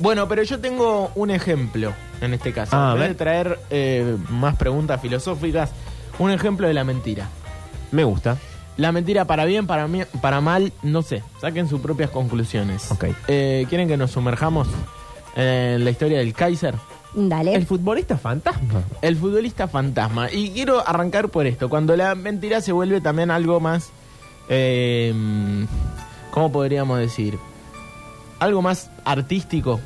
Bueno, pero yo tengo un ejemplo en este caso. Ah, a en vez de traer eh, más preguntas filosóficas, un ejemplo de la mentira. Me gusta. La mentira para bien, para, mí- para mal, no sé. Saquen sus propias conclusiones. Ok. Eh, ¿Quieren que nos sumerjamos en la historia del Kaiser? Dale. El futbolista fantasma. El futbolista fantasma. Y quiero arrancar por esto. Cuando la mentira se vuelve también algo más... eh, ¿Cómo podríamos decir? Algo más artístico,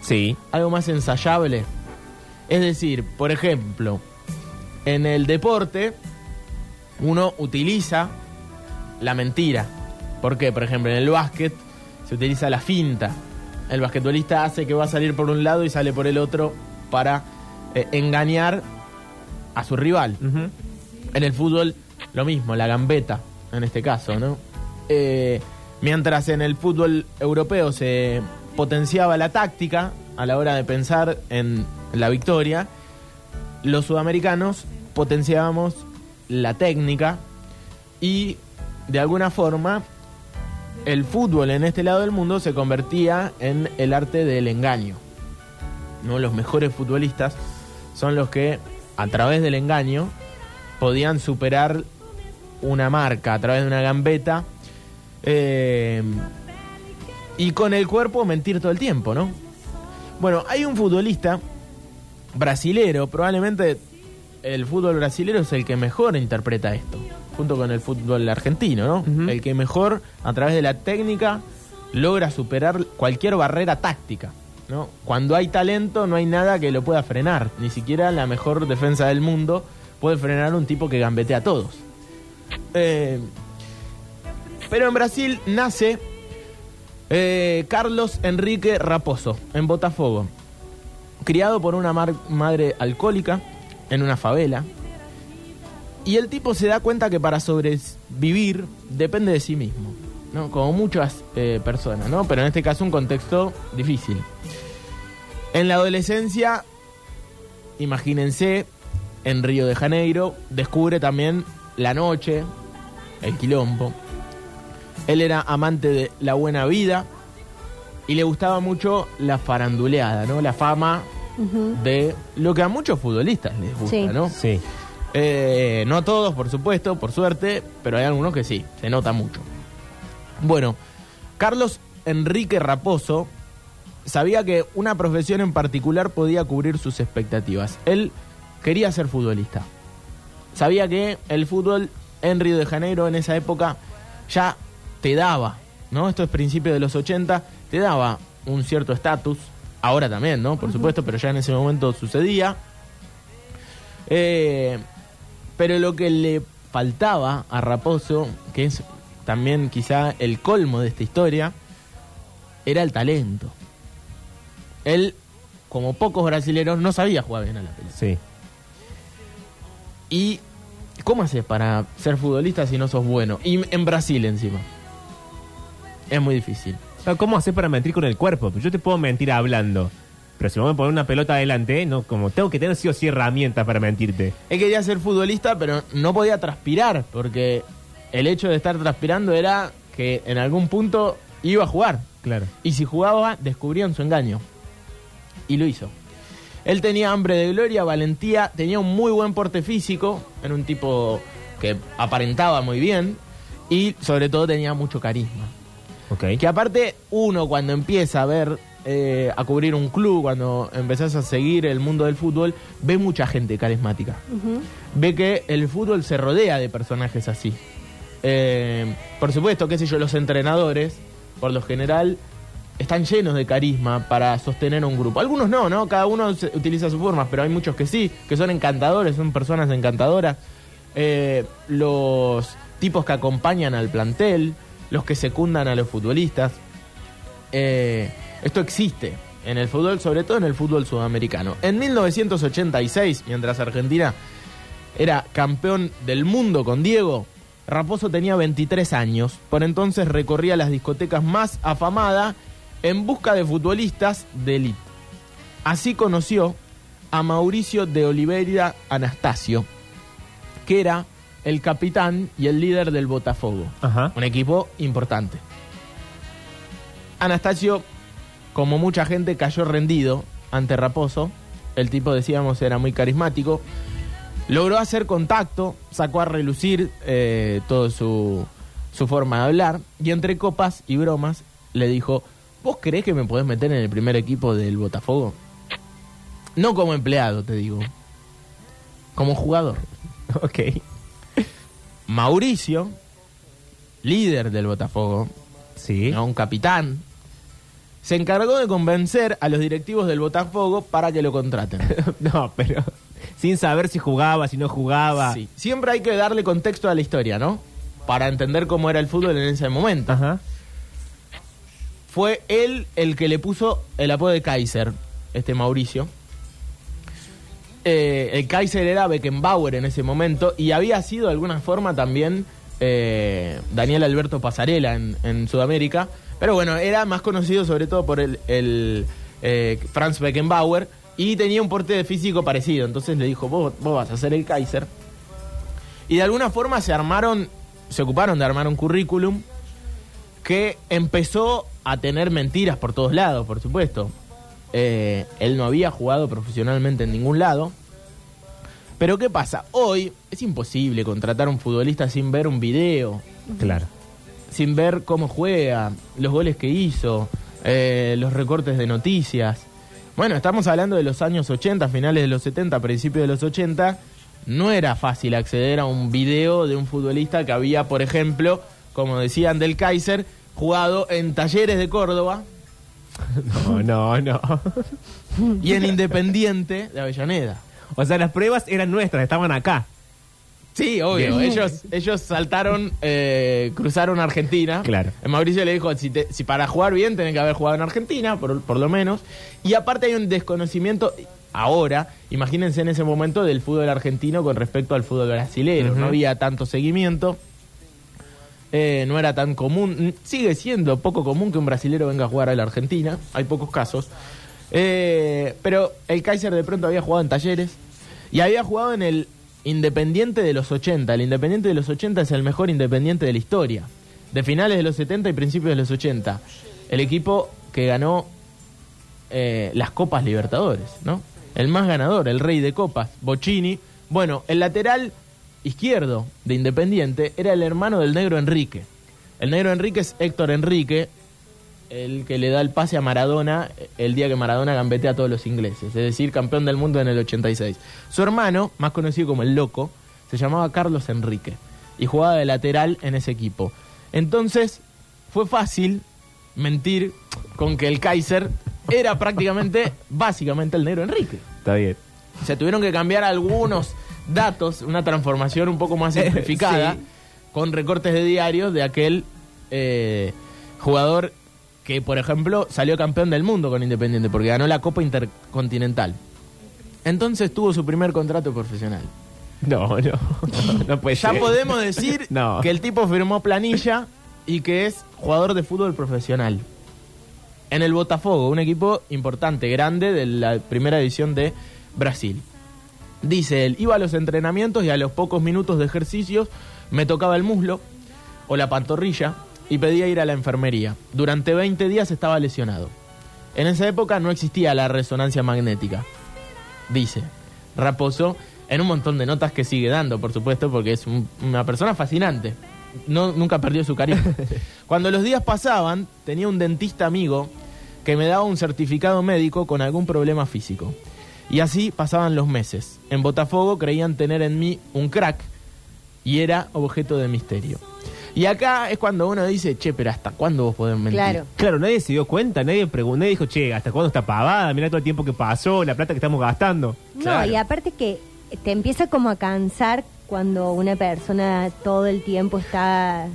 Sí. algo más ensayable. Es decir, por ejemplo, en el deporte uno utiliza la mentira. ¿Por qué? Por ejemplo, en el básquet se utiliza la finta. El basquetbolista hace que va a salir por un lado y sale por el otro para eh, engañar a su rival. En el fútbol, lo mismo, la gambeta, en este caso, ¿no? Eh, mientras en el fútbol europeo se potenciaba la táctica a la hora de pensar en la victoria, los sudamericanos potenciábamos la técnica y de alguna forma el fútbol en este lado del mundo se convertía en el arte del engaño. ¿no? Los mejores futbolistas son los que a través del engaño podían superar una marca a través de una gambeta eh, y con el cuerpo mentir todo el tiempo, ¿no? Bueno, hay un futbolista brasilero, probablemente el fútbol brasilero es el que mejor interpreta esto, junto con el fútbol argentino, ¿no? El que mejor, a través de la técnica, logra superar cualquier barrera táctica, ¿no? Cuando hay talento no hay nada que lo pueda frenar, ni siquiera la mejor defensa del mundo puede frenar un tipo que gambetea a todos. Eh, pero en Brasil nace eh, Carlos Enrique Raposo, en Botafogo. Criado por una madre alcohólica en una favela. Y el tipo se da cuenta que para sobrevivir depende de sí mismo. ¿no? Como muchas eh, personas, ¿no? Pero en este caso un contexto difícil. En la adolescencia, imagínense, en Río de Janeiro, descubre también la noche, el quilombo. Él era amante de la buena vida y le gustaba mucho la faranduleada, ¿no? La fama de lo que a muchos futbolistas les gusta, Sí. ¿no? Sí. Eh, no a todos, por supuesto, por suerte, pero hay algunos que sí, se nota mucho. Bueno, Carlos Enrique Raposo sabía que una profesión en particular podía cubrir sus expectativas. Él quería ser futbolista. Sabía que el fútbol en Río de Janeiro en esa época ya te daba, ¿no? Esto es principio de los 80, te daba un cierto estatus. Ahora también, ¿no? Por supuesto, pero ya en ese momento sucedía. Eh, pero lo que le faltaba a Raposo, que es también quizá el colmo de esta historia, era el talento. Él, como pocos brasileros, no sabía jugar bien a la pelota. Sí. ¿Y cómo haces para ser futbolista si no sos bueno? Y en Brasil encima. Es muy difícil. Pero, ¿Cómo hacer para mentir con el cuerpo? Yo te puedo mentir hablando. Pero si me voy a poner una pelota adelante, no, como tengo que tener sí o sí herramientas para mentirte. Él quería ser futbolista, pero no podía transpirar, porque el hecho de estar transpirando era que en algún punto iba a jugar. Claro. Y si jugaba, descubrían su engaño. Y lo hizo. Él tenía hambre de gloria, valentía, tenía un muy buen porte físico, era un tipo que aparentaba muy bien y sobre todo tenía mucho carisma. Ok. Que aparte uno cuando empieza a ver, eh, a cubrir un club, cuando empezás a seguir el mundo del fútbol, ve mucha gente carismática. Ve que el fútbol se rodea de personajes así. Eh, por supuesto, qué sé yo, los entrenadores, por lo general, están llenos de carisma para sostener un grupo. Algunos no, ¿no? Cada uno se- utiliza su forma, pero hay muchos que sí, que son encantadores, son personas encantadoras. Eh, los tipos que acompañan al plantel, los que secundan a los futbolistas. Eh, esto existe en el fútbol, sobre todo en el fútbol sudamericano. En 1986, mientras Argentina era campeón del mundo con Diego, Raposo tenía 23 años. Por entonces recorría las discotecas más afamadas en busca de futbolistas de élite. Así conoció a Mauricio de Oliveira Anastasio, que era el capitán y el líder del Botafogo, Ajá. un equipo importante. Anastasio como mucha gente, cayó rendido ante Raposo. El tipo, decíamos, era muy carismático. Logró hacer contacto, sacó a relucir eh, toda su, su forma de hablar. Y entre copas y bromas le dijo, ¿vos creés que me podés meter en el primer equipo del Botafogo? No como empleado, te digo. Como jugador. Ok. Mauricio, líder del Botafogo, Sí. ¿no? un capitán, se encargó de convencer a los directivos del Botafogo para que lo contraten. no, pero sin saber si jugaba, si no jugaba. Sí. Siempre hay que darle contexto a la historia, ¿no? Para entender cómo era el fútbol en ese momento. Ajá. Fue él el que le puso el apodo de Kaiser, este Mauricio. Eh, el Kaiser era Beckenbauer en ese momento y había sido de alguna forma también eh, Daniel Alberto Pasarela en, Sudamérica. Pero bueno, era más conocido sobre todo por el, el, eh, Franz Beckenbauer y tenía un porte de físico parecido. Entonces le dijo, vos, vos vas a ser el Kaiser. Y de alguna forma se armaron, se ocuparon de armar un currículum que empezó a tener mentiras por todos lados, por supuesto. Eh, él no había jugado profesionalmente en ningún lado. Pero ¿qué pasa? Hoy es imposible contratar a un futbolista sin ver un video, Claro. sin ver cómo juega, los goles que hizo, eh, los recortes de noticias. Bueno, estamos hablando de los años 80, finales de los 70, principios de los 80. No era fácil acceder a un video de un futbolista que había, por ejemplo, como decían del Kaiser, jugado en Talleres de Córdoba No, no, no. y en Independiente de Avellaneda. O sea, las pruebas eran nuestras, estaban acá. Sí, obvio. Bien. Ellos, ellos saltaron, eh, cruzaron Argentina. Claro. Eh, Mauricio le dijo, si, te- si para jugar bien tenés que haber jugado en Argentina, por, por lo menos. Y aparte hay un desconocimiento ahora, imagínense en ese momento, del fútbol argentino con respecto al fútbol brasileño. No había tanto seguimiento. Eh, no era tan común. Sigue siendo poco común que un brasilero venga a jugar a la Argentina. Hay pocos casos. Eh, pero el Kaiser de pronto había jugado en talleres y había jugado en el Independiente de los 80. El Independiente de los 80 es el mejor Independiente de la historia. De finales de los 70 y principios de los 80. El equipo que ganó eh, las Copas Libertadores, ¿no? El más ganador, el rey de copas, Bocini. Bueno, el lateral izquierdo de Independiente era el hermano del negro Enrique. El negro Enrique es Héctor Enrique, el que le da el pase a Maradona el día que Maradona gambetea a todos los ingleses, es decir, campeón del mundo en el 86. Su hermano, más conocido como el Loco, se llamaba Carlos Enrique y jugaba de lateral en ese equipo. Entonces, fue fácil mentir con que el Kaiser era prácticamente, básicamente el negro Enrique. Está bien. Se tuvieron que cambiar algunos datos, una transformación un poco más simplificada, Sí. con recortes de diarios de aquel eh, jugador que, por ejemplo, salió campeón del mundo con Independiente, porque ganó la Copa Intercontinental. Entonces tuvo su primer contrato profesional. No, no. No puede Ya ser. podemos decir No. que el tipo firmó planilla y que es jugador de fútbol profesional. En el Botafogo, un equipo importante, grande de la primera división de Brasil. Dice él, iba a los entrenamientos y a los pocos minutos de ejercicios me tocaba el muslo o la pantorrilla y pedía ir a la enfermería. Durante 20 días estaba lesionado. En esa época no existía la resonancia magnética. Dice Raposo en un montón de notas que sigue dando, por supuesto, porque es un- una persona fascinante. No, nunca perdió su carisma. Cuando los días pasaban, tenía un dentista amigo que me daba un certificado médico con algún problema físico. Y así pasaban los meses. En Botafogo creían tener en mí un crack y era objeto de misterio. Y acá es cuando uno dice, che, pero ¿hasta cuándo vos podés mentir? Claro. Claro, nadie se dio cuenta, nadie preguntó, nadie dijo, che, ¿hasta cuándo está pavada? Mira todo el tiempo que pasó, la plata que estamos gastando. No, Claro. y aparte que te empieza como a cansar cuando una persona todo el tiempo está...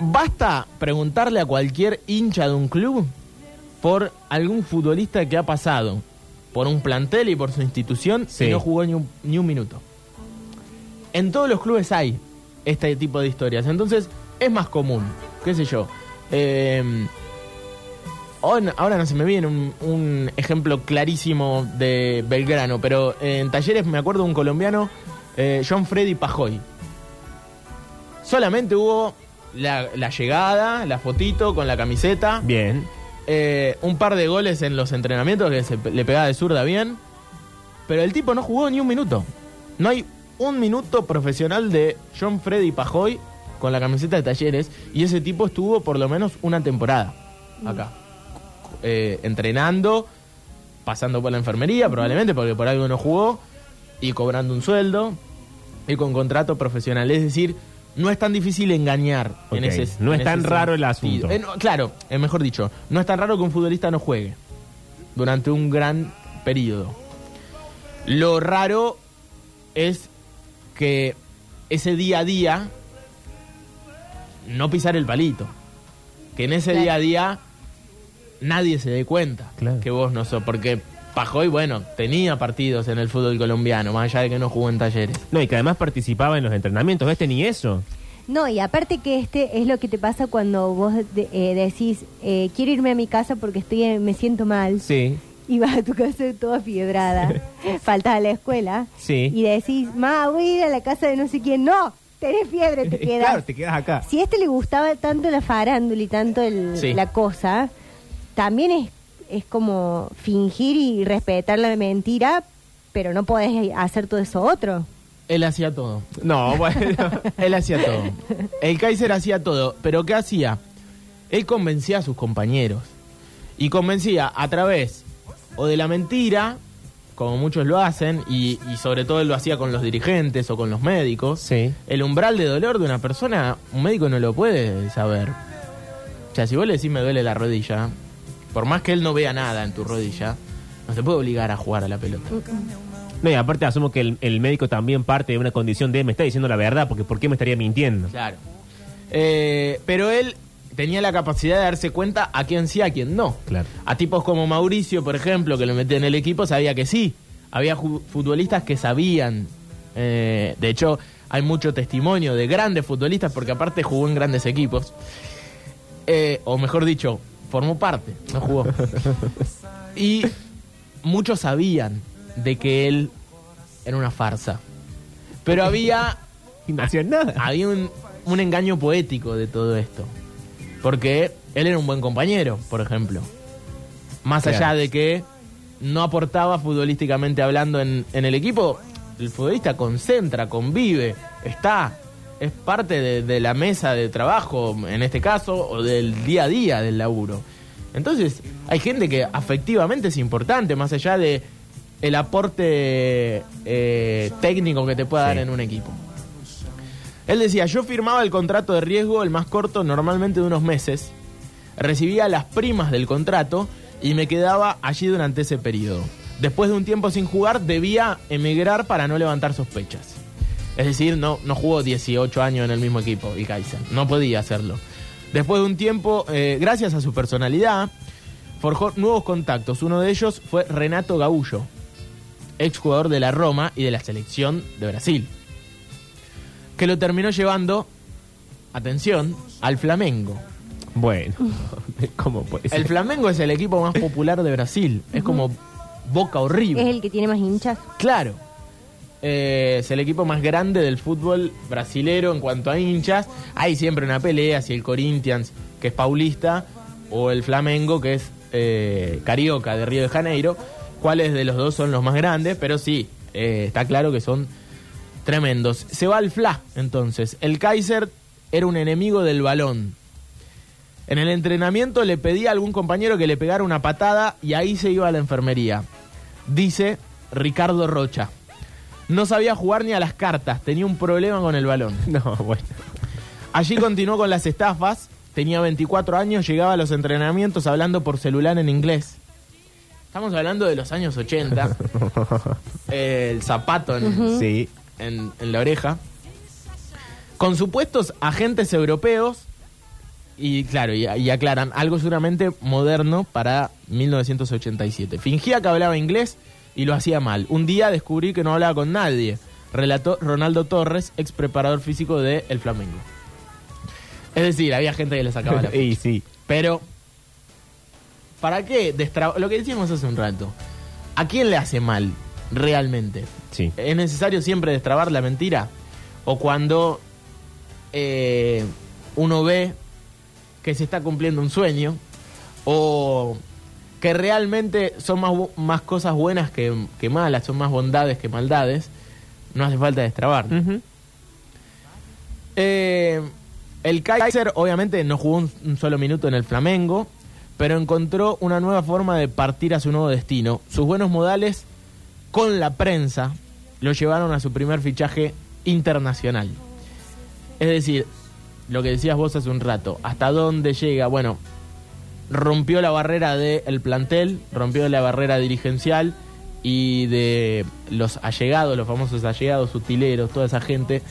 Basta preguntarle a cualquier hincha de un club por algún futbolista que ha pasado por un plantel y por su institución Sí. y no jugó ni un, ni un minuto. En todos los clubes hay este tipo de historias, entonces es más común, qué sé yo. Eh, ahora no se me viene un, un ejemplo clarísimo de Belgrano, pero en talleres me acuerdo de un colombiano, eh, John Freddy Pajoy. Solamente hubo la, la llegada, la fotito con la camiseta, Bien. Eh, un par de goles en los entrenamientos que se le pegaba de zurda bien. Pero el tipo no jugó ni un minuto. No hay un minuto profesional de John Freddy Pajoy con la camiseta de talleres. Y ese tipo estuvo por lo menos una temporada acá. Eh, entrenando, pasando por la enfermería probablemente, porque por algo no jugó. Y cobrando un sueldo. Y con contrato profesional. Es decir, no es tan difícil engañar en ese no es tan ese raro el asunto. Eh, no, claro, es mejor dicho, no es tan raro que un futbolista no juegue durante un gran periodo. Lo raro es que ese día a día no pisar el palito. Que en ese Claro. día a día nadie se dé cuenta Claro. que vos no sos. Porque Pajoy, bueno, tenía partidos en el fútbol colombiano, más allá de que no jugó en talleres. No, y que además participaba en los entrenamientos. Este ni eso. No, y aparte que este es lo que te pasa cuando vos de- eh, decís, eh, quiero irme a mi casa porque estoy eh, me siento mal. Sí. Y vas a tu casa toda fiebrada. Faltas a la escuela. Sí. Y decís, ma, voy a ir a la casa de no sé quién. No, tenés fiebre, te quedas. claro, te quedas acá. Si a este le gustaba tanto la farándula y tanto el- Sí. la cosa, también es, es como fingir y respetar la mentira, pero no podés hacer todo eso otro. Él hacía todo. No, bueno. Él hacía todo. El Kaiser hacía todo. Pero ¿qué hacía? Él convencía a sus compañeros. Y convencía a través o de la mentira, como muchos lo hacen, y, y sobre todo él lo hacía con los dirigentes o con los médicos. Sí. El umbral de dolor de una persona, un médico no lo puede saber. O sea, si vos le decís me duele la rodilla, por más que él no vea nada en tu rodilla, no se puede obligar a jugar a la pelota. No, y aparte asumo que el, el médico también parte de una condición de me está diciendo la verdad, porque ¿por qué me estaría mintiendo? Claro. Eh, pero él tenía la capacidad de darse cuenta a quién sí, a quién no. Claro. A tipos como Mauricio, por ejemplo, que lo metía en el equipo, sabía que sí. Había futbolistas que sabían. Eh, de hecho, hay mucho testimonio de grandes futbolistas, porque aparte jugó en grandes equipos. Eh, o mejor dicho, formó parte, no jugó. y muchos sabían de que él era una farsa. Pero había Y no hacían nada. había un, un engaño poético de todo esto. Porque él era un buen compañero, por ejemplo. Más Claro. allá de que no aportaba futbolísticamente hablando en, en el equipo, el futbolista concentra, convive, está, es parte de, de la mesa de trabajo, en este caso, o del día a día del laburo. Entonces, hay gente que afectivamente es importante, más allá de el aporte eh, técnico que te pueda dar en un equipo. Él decía, yo firmaba el contrato de riesgo, el más corto, normalmente de unos meses, recibía las primas del contrato y me quedaba allí durante ese periodo. Después de un tiempo sin jugar, debía emigrar para no levantar sospechas. Es decir, no, no jugó 18 años en el mismo equipo, y Kaiser. No podía hacerlo. Después de un tiempo, eh, gracias a su personalidad, forjó nuevos contactos. Uno de ellos fue Renato Gaullo, exjugador de la Roma y de la selección de Brasil que lo terminó llevando, atención, al Flamengo. Bueno, ¿cómo puede ser? El Flamengo es el equipo más popular de Brasil. Es como Boca o River. Es el que tiene más hinchas. Claro. Eh, es el equipo más grande del fútbol brasilero en cuanto a hinchas. Hay siempre una pelea si el Corinthians, que es paulista, o el Flamengo, que es eh, carioca de Río de Janeiro. ¿Cuáles de los dos son los más grandes? Pero sí, eh, está claro que son tremendos. Se va al FLA, entonces. El Kaiser era un enemigo del balón. En el entrenamiento le pedía a algún compañero que le pegara una patada y ahí se iba a la enfermería. Dice Ricardo Rocha. No sabía jugar ni a las cartas, tenía un problema con el balón. No, bueno. Allí continuó con las estafas, tenía 24 años, llegaba a los entrenamientos hablando por celular en inglés. Estamos hablando de los años 80. Eh, el zapato en, Sí. en, en la oreja. Con supuestos agentes europeos. Y claro, y, y aclaran, algo seguramente moderno para 1987. Fingía que hablaba inglés y lo hacía mal. Un día descubrí que no hablaba con nadie, relató Ronaldo Torres, ex preparador físico de El Flamengo. Es decir, había gente que le sacaba la y sí. pero, ¿para qué? destra- Lo que decíamos hace un rato. ¿A quién le hace mal realmente? Sí. ¿Es necesario siempre destrabar la mentira? ¿O cuando eh, uno ve que se está cumpliendo un sueño? o que realmente son más, más cosas buenas que, que malas, son más bondades que maldades, no hace falta destrabar. Eh, el Kaiser obviamente no jugó un, un solo minuto en el Flamengo, pero encontró una nueva forma de partir a su nuevo destino. Sus buenos modales con la prensa lo llevaron a su primer fichaje internacional. Es decir, lo que decías vos hace un rato, ¿hasta dónde llega? Bueno, rompió la barrera del plantel, rompió la barrera dirigencial y de los allegados, los famosos allegados, utileros, toda esa gente,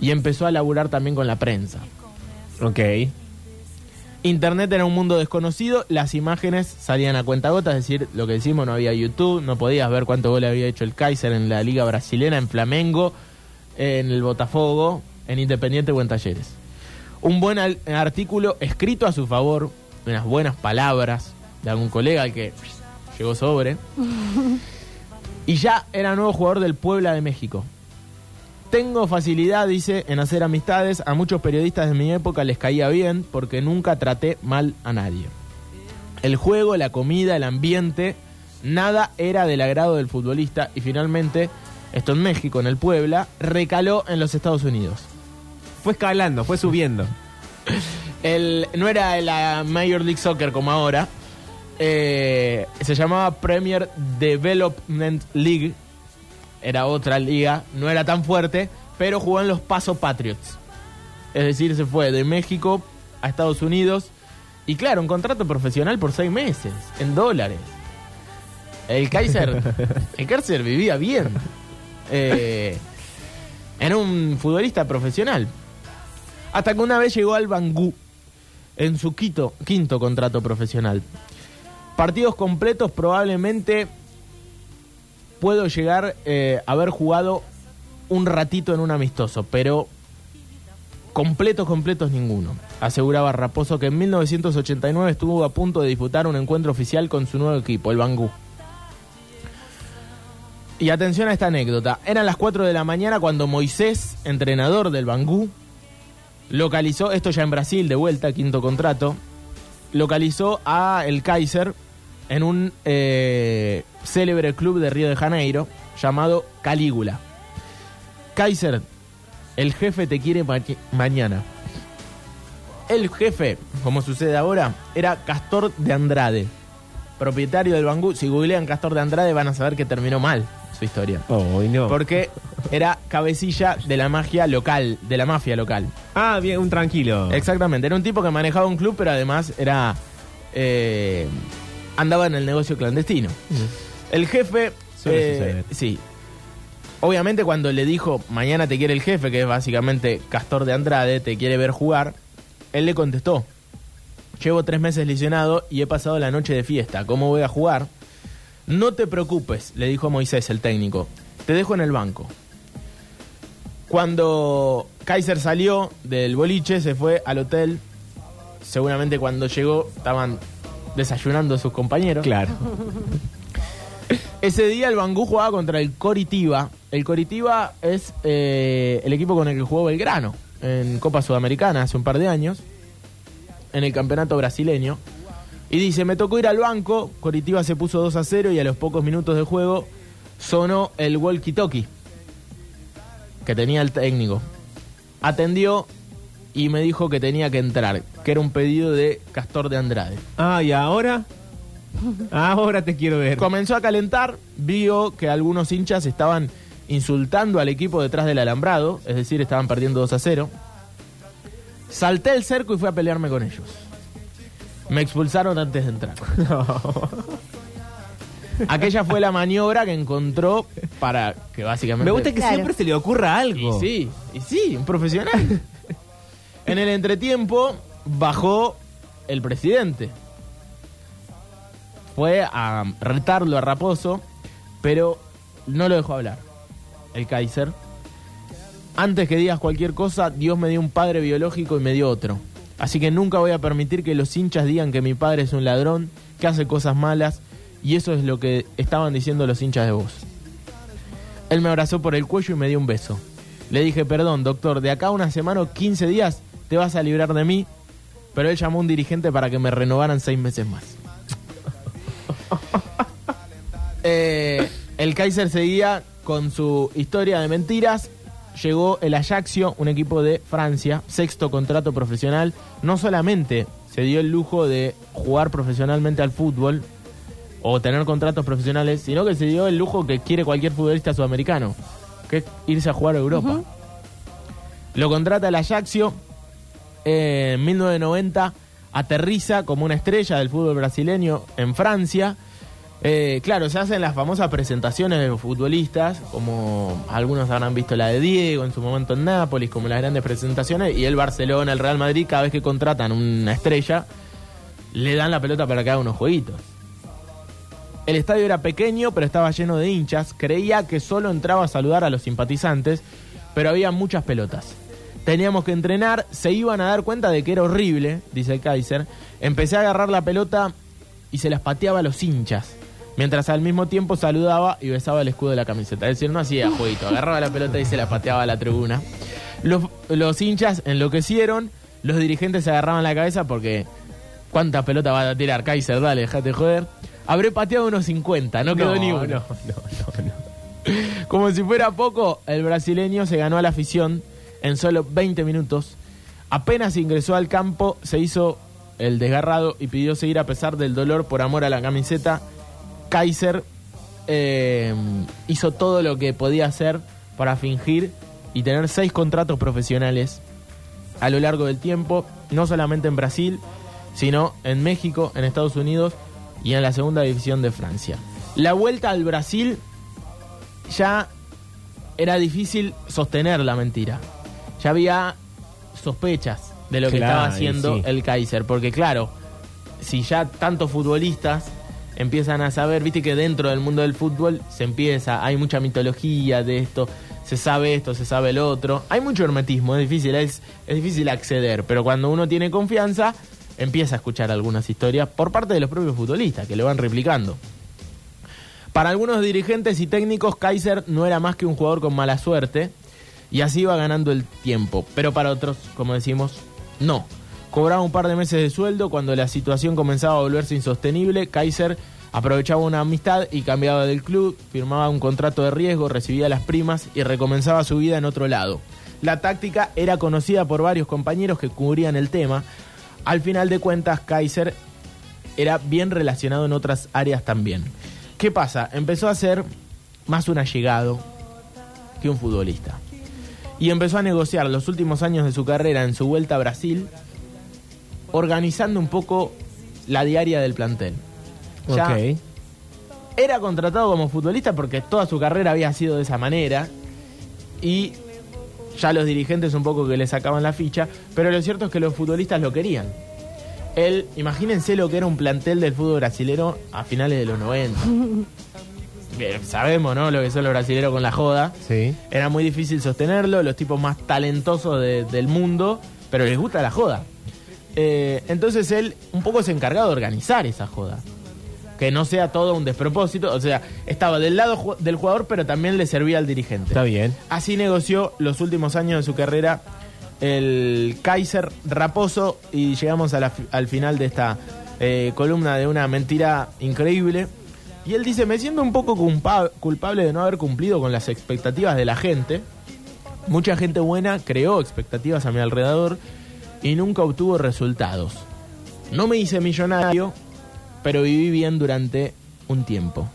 y empezó a laburar también con la prensa. Ok. Internet era un mundo desconocido, las imágenes salían a cuentagotas, es decir, lo que decimos, no había YouTube, no podías ver cuánto gol había hecho el Kaiser en la Liga Brasilera, en Flamengo, en el Botafogo, en Independiente o en Talleres. Un buen artículo escrito a su favor, unas buenas palabras de algún colega al que llegó sobre, y ya era nuevo jugador del Puebla de México. Tengo facilidad, dice, en hacer amistades. A muchos periodistas de mi época les caía bien porque nunca traté mal a nadie. El juego, la comida, el ambiente, nada era del agrado del futbolista y finalmente, esto en México, en el Puebla, recaló en los Estados Unidos. Fue escalando, fue subiendo. El, no era la Major League Soccer como ahora, eh, se llamaba Premier Development League, era otra liga, no era tan fuerte, pero jugó en los Paso Patriots. Es decir, se fue de México a Estados Unidos y claro, un contrato profesional por seis meses, en dólares. El Kaiser, el Kaiser vivía bien. Eh, era un futbolista profesional. Hasta que una vez llegó al Bangú en su quito- quinto contrato profesional. Partidos completos probablemente puedo llegar eh, a haber jugado un ratito en un amistoso, pero completos, completos ninguno. Aseguraba Raposo que en 1989 estuvo a punto de disputar un encuentro oficial con su nuevo equipo, el Bangú. Y atención a esta anécdota. Eran las 4 de la mañana cuando Moisés, entrenador del Bangú, localizó, esto ya en Brasil, de vuelta, quinto contrato, localizó a el Kaiser en un eh, célebre club de Río de Janeiro llamado Calígula. Kaiser, el jefe te quiere ma- mañana. El jefe, como sucede ahora, era Castor de Andrade, propietario del Bangú. Si googlean Castor de Andrade van a saber que terminó mal su historia. Oh, no. Porque era cabecilla de la magia local, de la mafia local. Ah, bien, un tranquilo. Exactamente, era un tipo que manejaba un club, pero además era. eh, andaba en el negocio clandestino. El jefe. Eh, sí. Obviamente, cuando le dijo mañana te quiere el jefe, que es básicamente Castor de Andrade, te quiere ver jugar, él le contestó: Llevo tres meses lesionado y he pasado la noche de fiesta. ¿Cómo voy a jugar? No te preocupes, le dijo Moisés, el técnico. Te dejo en el banco. Cuando Kaiser salió del boliche, se fue al hotel. Seguramente cuando llegó estaban desayunando sus compañeros. Claro. Ese día el Bangú jugaba contra el Coritiba. El Coritiba es eh, el equipo con el que jugó Belgrano en Copa Sudamericana hace un par de años, en el campeonato brasileño. Y dice, me tocó ir al banco, Coritiba se puso 2 a 0 y a los pocos minutos de juego sonó el walkie-talkie que tenía el técnico. Atendió y me dijo que tenía que entrar, que era un pedido de Castor de Andrade. Ah, ¿y ahora? Ahora te quiero ver. Comenzó a calentar, vio que algunos hinchas estaban insultando al equipo detrás del alambrado, es decir, estaban perdiendo 2 a 0. Salté el cerco y fui a pelearme con ellos. Me expulsaron antes de entrar. Aquella fue la maniobra que encontró para que básicamente... Me gusta que Claro. siempre se le ocurra Y algo. sí, y sí, un profesional. en el entretiempo bajó el presidente. Fue a retarlo a Raposo, pero no lo dejó hablar. El Kaiser. Antes que digas cualquier cosa, Dios me dio un padre biológico y me dio otro. Así que nunca voy a permitir que los hinchas digan que mi padre es un ladrón, que hace cosas malas, y eso es lo que estaban diciendo los hinchas de vos. Él me abrazó por el cuello y me dio un beso. Le dije, perdón, doctor, de acá a una semana o 15 días te vas a librar de mí. pero él llamó a un dirigente para que me renovaran seis meses más. Eh, el Kaiser seguía con su historia de mentiras. Llegó el Ajaxio, un equipo de Francia, sexto contrato profesional. No solamente se dio el lujo de jugar profesionalmente al fútbol o tener contratos profesionales, sino que se dio el lujo que quiere cualquier futbolista sudamericano, que es irse a jugar a Europa. Lo contrata el Ajaxio eh, en 1990, aterriza como una estrella del fútbol brasileño en Francia. Eh, claro, se hacen las famosas presentaciones de los futbolistas, como algunos habrán visto la de Diego en su momento en Nápoles, como las grandes presentaciones, y el Barcelona, el Real Madrid, cada vez que contratan una estrella, le dan la pelota para que haga unos jueguitos. El estadio era pequeño, pero estaba lleno de hinchas. Creía que solo entraba a saludar a los simpatizantes, pero había muchas pelotas. Teníamos que entrenar, se iban a dar cuenta de que era horrible, dice el Kaiser. Empecé a agarrar la pelota y se las pateaba a los hinchas, mientras al mismo tiempo saludaba y besaba el escudo de la camiseta. Es decir, no hacía jueguito, agarraba la pelota y se la pateaba a la tribuna. Los, los hinchas enloquecieron, los dirigentes se agarraban la cabeza porque ¿cuánta pelota va a tirar Kaiser? Dale, dejate joder. Habré pateado unos 50, no quedó ni uno. No, no, no, no. Como si fuera poco, el brasileño se ganó a la afición en solo 20 minutos. Apenas ingresó al campo, se hizo el desgarrado y pidió seguir a pesar del dolor por amor a la camiseta. Kaiser eh, hizo todo lo que podía hacer para fingir y tener seis contratos profesionales a lo largo del tiempo, no solamente en Brasil, sino en México, en Estados Unidos y en la segunda división de Francia. La vuelta al Brasil ya era difícil sostener la mentira. Ya había sospechas de lo que estaba haciendo sí. el Kaiser, porque claro, si ya tantos futbolistas empiezan a saber, viste que dentro del mundo del fútbol se empieza, hay mucha mitología de esto, se sabe esto, se sabe el otro, hay mucho hermetismo, es difícil, es, es difícil acceder, pero cuando uno tiene confianza, empieza a escuchar algunas historias por parte de los propios futbolistas, que lo van replicando. Para algunos dirigentes y técnicos, Kaiser no era más que un jugador con mala suerte y así iba ganando el tiempo. Pero para otros, como decimos, no. Cobraba un par de meses de sueldo cuando la situación comenzaba a volverse insostenible. Kaiser aprovechaba una amistad y cambiaba del club, firmaba un contrato de riesgo, recibía las primas y recomenzaba su vida en otro lado. La táctica era conocida por varios compañeros que cubrían el tema. Al final de cuentas, Kaiser era bien relacionado en otras áreas también. ¿Qué pasa? Empezó a ser más un allegado que un futbolista. Y empezó a negociar los últimos años de su carrera en su vuelta a Brasil, organizando un poco la diaria del plantel. Ya era contratado como futbolista porque toda su carrera había sido de esa manera y ya los dirigentes un poco que le sacaban la ficha, pero lo cierto es que los futbolistas lo querían. Él, imagínense lo que era un plantel del fútbol brasilero a finales de los 90. Bien, sabemos, ¿no? Lo que son los brasileros con la joda. Sí. Era muy difícil sostenerlo, los tipos más talentosos de- del mundo, pero les gusta la joda. Eh, entonces él un poco se encargaba de organizar esa joda. Que no sea todo un despropósito, o sea, estaba del lado ju- del jugador, pero también le servía al dirigente. Está bien. Así negoció los últimos años de su carrera el Kaiser Raposo y llegamos a la fi- al final de esta eh, columna de una mentira increíble. Y él dice, me siento un poco culpa- culpable de no haber cumplido con las expectativas de la gente. Mucha gente buena creó expectativas a mi alrededor y nunca obtuvo resultados. No me hice millonario, pero viví bien durante un tiempo.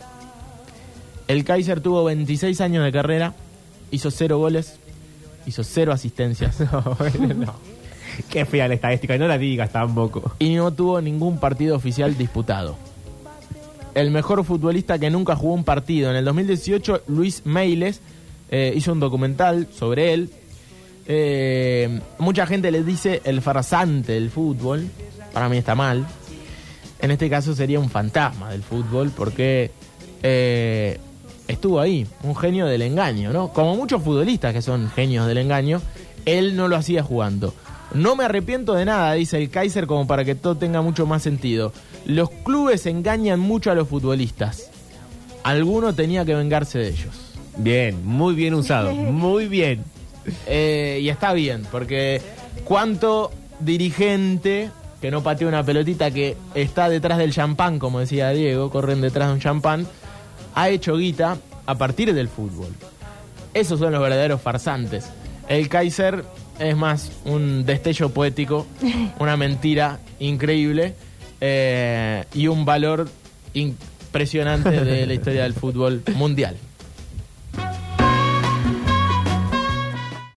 El Kaiser tuvo 26 años de carrera, hizo cero goles, hizo cero asistencias No, bueno, no. Qué fea la estadística, no la digas tampoco. y no tuvo ningún partido oficial disputado. El mejor futbolista que nunca jugó un partido. En el 2018, Luis Meiles eh, hizo un documental sobre él. Eh, mucha gente le dice el farsante del fútbol. Para mí está mal. En este caso sería un fantasma del fútbol porque eh, estuvo ahí, un genio del engaño, ¿no? Como muchos futbolistas que son genios del engaño, él no lo hacía jugando. No me arrepiento de nada, dice el Kaiser, como para que todo tenga mucho más sentido. Los clubes engañan mucho a los futbolistas. Alguno tenía que vengarse de ellos. Bien, muy bien usado. Muy bien. Eh, y está bien, porque cuánto dirigente que no patea una pelotita que está detrás del champán, como decía Diego, corren detrás de un champán, ha hecho guita a partir del fútbol. Esos son los verdaderos farsantes. El Kaiser es más un destello poético, una mentira increíble eh, y un valor impresionante de la historia del fútbol mundial.